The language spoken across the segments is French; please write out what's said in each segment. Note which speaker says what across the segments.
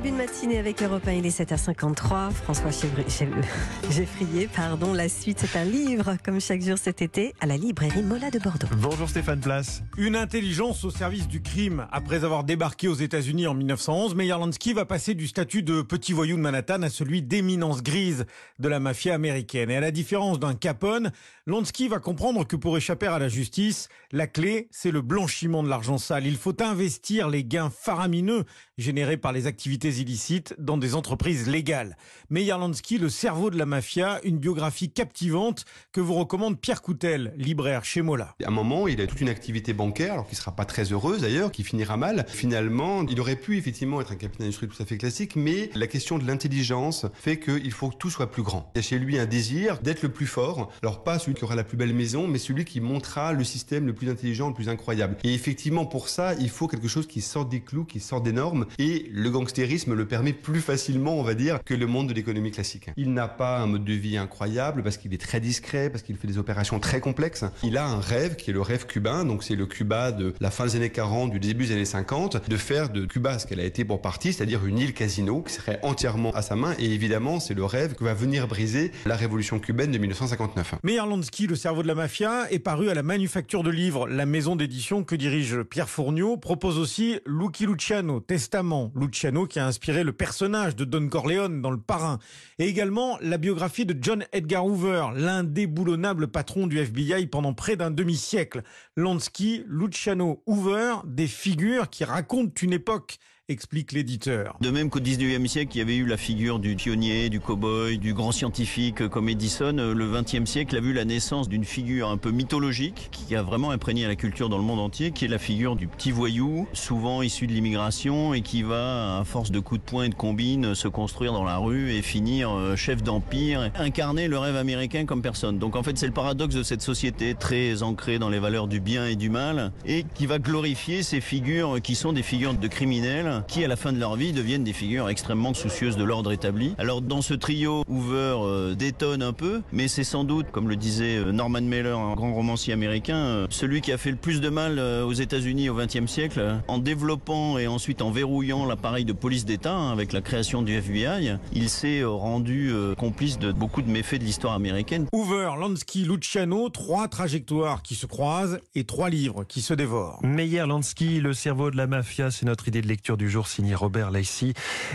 Speaker 1: début de matinée avec Europe 1, il est 7h53. François Geffrier, pardon. La suite, c'est un livre, comme chaque jour cet été, à la librairie Mola de Bordeaux.
Speaker 2: Bonjour Stéphane Place.
Speaker 3: Une intelligence au service du crime. Après avoir débarqué aux États-Unis en 1911, Meyer Lansky va passer du statut de petit voyou de Manhattan à celui d'éminence grise de la mafia américaine. Et à la différence d'un Capone, Lansky va comprendre que pour échapper à la justice, la clé, c'est le blanchiment de l'argent sale. Il faut investir les gains faramineux générés par les activités illicites dans des entreprises légales. Meyer Lansky, le cerveau de la mafia, une biographie captivante que vous recommande Pierre Coutel, libraire chez Mola.
Speaker 4: À un moment, il a toute une activité bancaire, alors qui sera pas très heureuse d'ailleurs, qui finira mal. Finalement, il aurait pu effectivement être un capitaine d'industrie tout à fait classique, mais la question de l'intelligence fait qu'il faut que tout soit plus grand. Il y a chez lui un désir d'être le plus fort. Alors pas celui qui aura la plus belle maison, mais celui qui montrera le système le plus intelligent, le plus incroyable. Et effectivement, pour ça, il faut quelque chose qui sort des clous, qui sort des normes. Et le gangstérisme le permet plus facilement, on va dire, que le monde de l'économie classique. Il n'a pas un mode de vie incroyable parce qu'il est très discret, parce qu'il fait des opérations très complexes. Il a un rêve qui est le rêve cubain, donc c'est le Cuba de la fin des années 40, du début des années 50, de faire de Cuba ce qu'elle a été pour partie, c'est-à-dire une île casino qui serait entièrement à sa main. Et évidemment, c'est le rêve que va venir briser la révolution cubaine de 1959.
Speaker 3: Meyer Lansky, le cerveau de la mafia, est paru à la manufacture de livres. La maison d'édition que dirige Pierre Fournier propose aussi Lucky Luciano, Testament. Luciano qui a inspiré le personnage de Don Corleone dans Le Parrain. Et également la biographie de John Edgar Hoover, l'indéboulonnable patron du FBI pendant près d'un demi-siècle. Lansky, Luciano, Hoover, des figures qui racontent une époque explique l'éditeur.
Speaker 5: De même qu'au 19e siècle, il y avait eu la figure du pionnier, du cow-boy, du grand scientifique comme Edison, le 20e siècle a vu la naissance d'une figure un peu mythologique qui a vraiment imprégné la culture dans le monde entier, qui est la figure du petit voyou, souvent issu de l'immigration et qui va, à force de coups de poing et de combines, se construire dans la rue et finir euh, chef d'empire, incarner le rêve américain comme personne. Donc en fait, c'est le paradoxe de cette société très ancrée dans les valeurs du bien et du mal et qui va glorifier ces figures qui sont des figures de criminels qui, à la fin de leur vie, deviennent des figures extrêmement soucieuses de l'ordre établi. Alors, dans ce trio, Hoover euh, détonne un peu, mais c'est sans doute, comme le disait euh, Norman Mailer, un grand romancier américain, euh, celui qui a fait le plus de mal aux États-Unis au XXe siècle, en développant et ensuite en verrouillant l'appareil de police d'État hein, avec la création du FBI. Il s'est rendu complice de beaucoup de méfaits de l'histoire américaine.
Speaker 3: Hoover, Lansky, Luciano, trois trajectoires qui se croisent et trois livres qui se dévorent.
Speaker 2: Meyer Lansky, le cerveau de la mafia, c'est notre idée de lecture du jour signé Robert Lacey.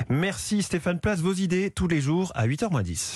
Speaker 2: Merci Stéphane Place, vos idées tous les jours à 8h10.